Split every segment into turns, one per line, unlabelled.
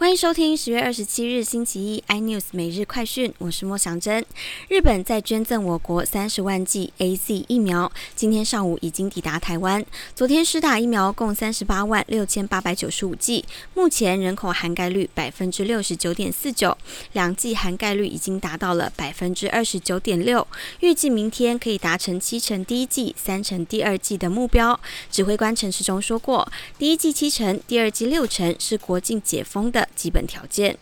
欢迎收听十月二十七日星期一 iNews 每日快讯，我是莫祥珍。日本在捐赠我国三十万剂 A Z 疫苗，今天上午已经抵达台湾。昨天施打疫苗共三十八万六千八百九十五剂，目前人口涵盖率百分之六十九点四九，两剂涵盖率已经达到了百分之二十九点六，预计明天可以达成七成第一剂、三成第二剂的目标。指挥官陈时中说过，第一剂七成，第二剂六成是国境解封的。基本条件。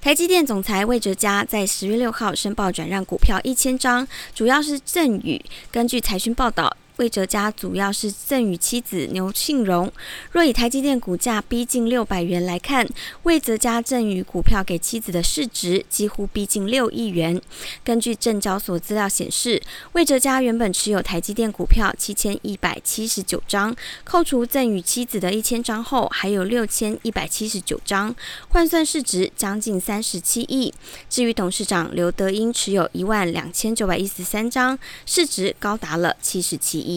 台积电总裁魏哲嘉在十月六号申报转让股票一千张，主要是赠与。根据财讯报道。魏哲家主要是赠与妻子牛庆荣。若以台积电股价逼近六百元来看，魏哲家赠与股票给妻子的市值几乎逼近六亿元。根据证交所资料显示，魏哲家原本持有台积电股票七千一百七十九张，扣除赠与妻子的一千张后，还有六千一百七十九张，换算市值将近三十七亿。至于董事长刘德英持有一万两千九百一十三张，市值高达了七十七。亿。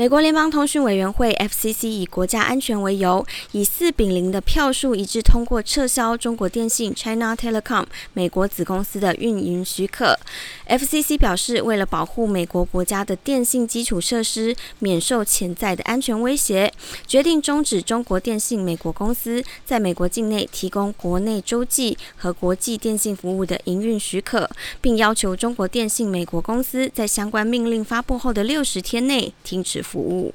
美国联邦通讯委员会 （FCC） 以国家安全为由，以四比零的票数一致通过撤销中国电信 （China Telecom） 美国子公司的运营许可。FCC 表示，为了保护美国国家的电信基础设施免受潜在的安全威胁，决定终止中国电信美国公司在美国境内提供国内洲际和国际电信服务的营运许可，并要求中国电信美国公司在相关命令发布后的六十天内停止。服务。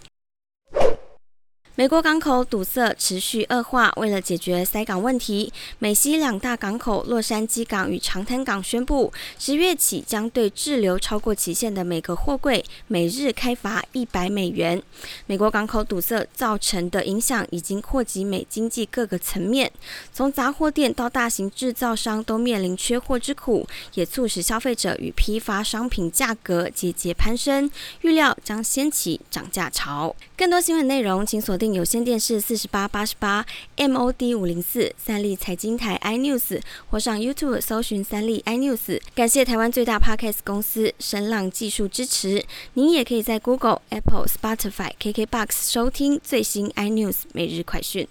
美国港口堵塞持续恶化，为了解决塞港问题，美西两大港口洛杉矶港与长滩港宣布，十月起将对滞留超过期限的每个货柜每日开罚一百美元。美国港口堵塞造成的影响已经扩及美经济各个层面，从杂货店到大型制造商都面临缺货之苦，也促使消费者与批发商品价格节节攀升，预料将掀起涨价潮。更多新闻内容，请锁定定。有线电视四十八八十八 MOD 五零四三立财经台 iNews 或上 YouTube 搜寻三立 iNews。感谢台湾最大 Podcast 公司声浪技术支持。您也可以在 Google、Apple、Spotify、KKBox 收听最新 iNews 每日快讯。